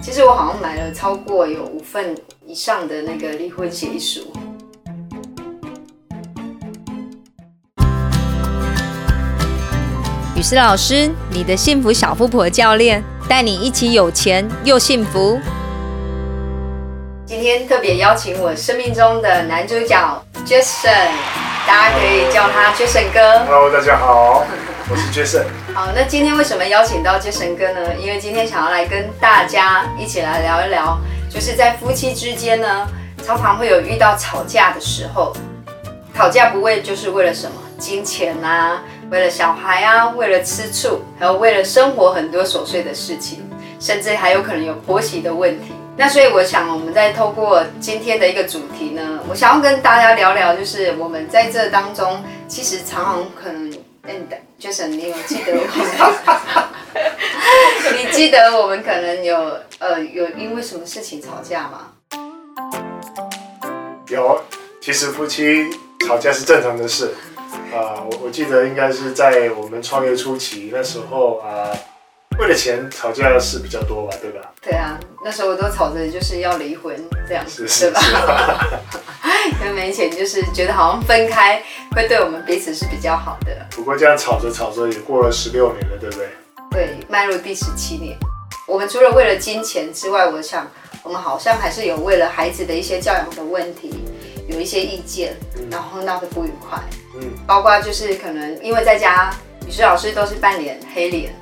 其实我好像买了超过有五份以上的那个离婚协议书。雨诗老师，你的幸福小富婆教练，带你一起有钱又幸福。今天特别邀请我生命中的男主角 Jason，大家可以叫他 Jason 哥。Hello，大家好，我是 Jason。好，那今天为什么邀请到 Jason 哥呢？因为今天想要来跟大家一起来聊一聊，就是在夫妻之间呢，常常会有遇到吵架的时候。吵架不为就是为了什么？金钱啊，为了小孩啊，为了吃醋，还有为了生活很多琐碎的事情，甚至还有可能有婆媳的问题。那所以我想，我们在透过今天的一个主题呢，我想要跟大家聊聊，就是我们在这当中，其实常常可能，嗯，Jason，你有记得我们？你记得我们可能有呃有因为什么事情吵架吗？有，其实夫妻吵架是正常的事。啊、我我记得应该是在我们创业初期，那时候啊、为了钱吵架的事比较多吧，对吧？对啊，那时候都吵着就是要离婚这样子，是吧？是。因为没钱，就是觉得好像分开会对我们彼此是比较好的。不过这样吵着吵着也过了十六年了，对不对？对，迈入第十七年，我们除了为了金钱之外，我想我们好像还是有为了孩子的一些教养的问题，有一些意见，然后闹得不愉快。嗯，包括就是可能因为在家，语诗老师都是半脸黑脸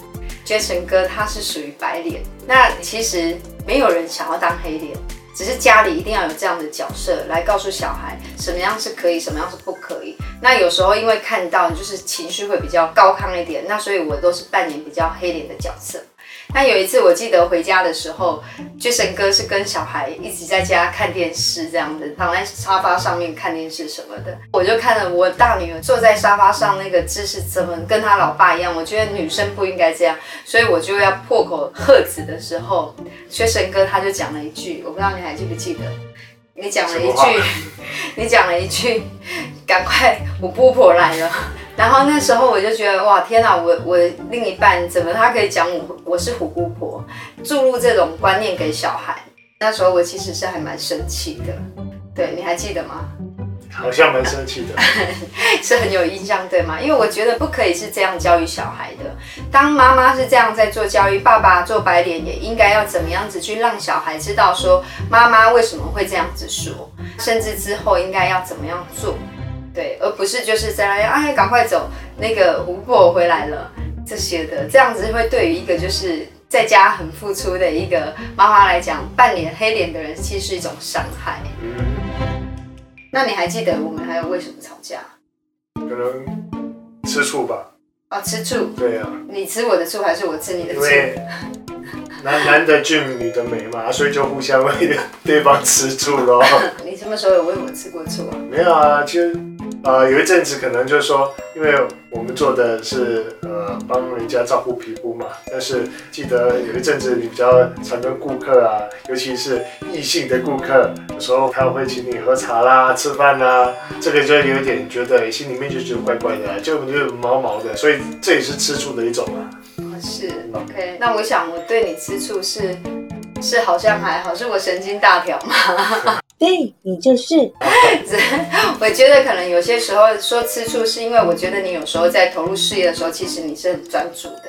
，Jason 哥他是属于白脸。那其实没有人想要当黑脸，只是家里一定要有这样的角色来告诉小孩什么样是可以，什么样是不可以。那有时候因为看到就是情绪会比较高亢一点，那所以我都是扮演比较黑脸的角色。那有一次我记得回家的时候，Jason 哥是跟小孩一直在家看电视，这样子躺在沙发上面看电视什么的。我就看了我大女儿坐在沙发上那个姿势，怎么跟她老爸一样？我觉得女生不应该这样，所以我就要破口喝止的时候，Jason 哥他就讲了一句，我不知道你还记不记得？你讲了一句，你讲了一句，赶快，我姑婆来了。然后那时候我就觉得哇天哪，我我另一半怎么他可以讲我我是虎姑婆，注入这种观念给小孩。那时候我其实是还蛮生气的，对，你还记得吗？好像蛮生气的。是很有印象，对吗？因为我觉得不可以是这样教育小孩的。当妈妈是这样在做教育，爸爸做白脸也应该要怎么样子去让小孩知道说妈妈为什么会这样子说，甚至之后应该要怎么样做，对，而不是就是在那边哎赶快走，那个胡婆回来了这些的，这样子会对于一个就是。在家很付出的一个妈妈来讲，半脸黑脸的人其实是一种伤害。嗯，那你还记得我们还有为什么吵架？可能吃醋吧。哦，吃醋。对啊，你吃我的醋还是我吃你的醋？因为男男的俊，女的美嘛，所以就互相为对方吃醋咯。你什么时候有为我吃过醋啊？没有啊，其实呃有一阵子可能就是说，因为我们做的是呃帮人家照顾皮肤嘛，但是记得有一阵子你比较常跟顾客啊，尤其是异性的顾客，有时候他会请你喝茶啦、吃饭啦，这个就有点觉得心里面就觉得怪怪的、啊，就就毛毛的，所以这也是吃醋的一种啊。哦是 OK，那我想我对你吃醋是是好像还好，是我神经大条嘛。对你就是。我觉得可能有些时候说吃醋，是因为我觉得你有时候在投入事业的时候，其实你是很专注的。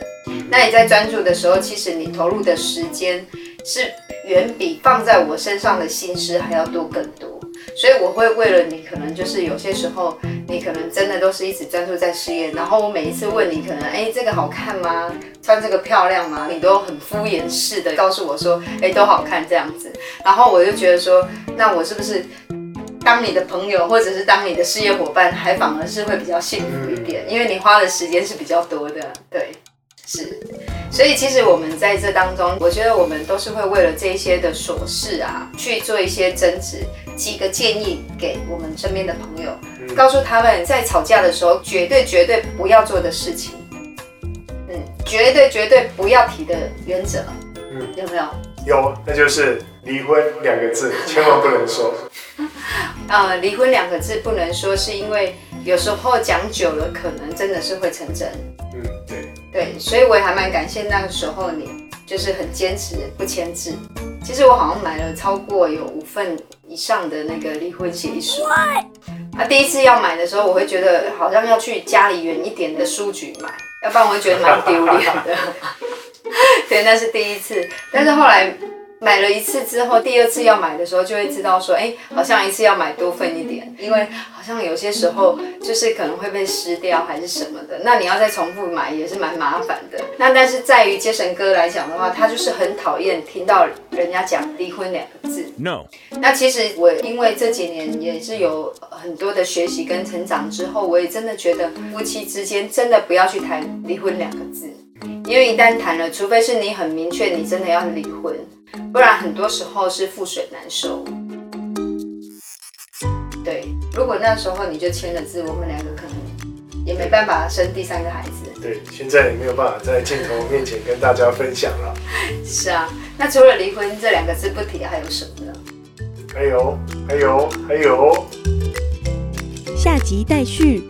那你在专注的时候，其实你投入的时间是远比放在我身上的心思还要多更多。所以我会为了你，可能就是有些时候你可能真的都是一直专注在事业，然后我每一次问你，可能哎这个好看吗？穿这个漂亮吗？你都很敷衍式的告诉我说，哎都好看这样子。然后我就觉得说，那我是不是当你的朋友或者是当你的事业伙伴，还反而是会比较幸福一点，因为你花的时间是比较多的，对，是。所以其实我们在这当中，我觉得我们都是会为了这一些的琐事啊，去做一些争执。几个建议给我们身边的朋友，告诉他们在吵架的时候，绝对绝对不要做的事情，嗯，绝对绝对不要提的原则，嗯，有没有？有，那就是离婚两个字，千万不能说。呃，离婚两个字不能说，是因为有时候讲久了，可能真的是会成真。嗯，对，对，所以我也还蛮感谢那个时候你就是很坚持不签字。其实我好像买了超过有五份以上的那个离婚协议书。啊，第一次要买的时候，我会觉得好像要去家里远一点的书局买，要不然我会觉得蛮丢脸的。对，那是第一次，但是后来。买了一次之后，第二次要买的时候就会知道说，哎，好像一次要买多份一点，因为好像有些时候就是可能会被湿掉还是什么的，那你要再重复买也是蛮麻烦的。那但是在于杰神哥来讲的话，他就是很讨厌听到人家讲离婚两个字。No。那其实我因为这几年也是有很多的学习跟成长之后，我也真的觉得夫妻之间真的不要去谈离婚两个字，因为一旦谈了，除非是你很明确你真的要离婚。不然很多时候是覆水难收。对，如果那时候你就签了字，我们两个可能也没办法生第三个孩子。对，现在也没有办法在镜头面前跟大家分享了。是啊，那除了离婚这两个字不提，还有什么呢？还有，还有，还有。下集待续。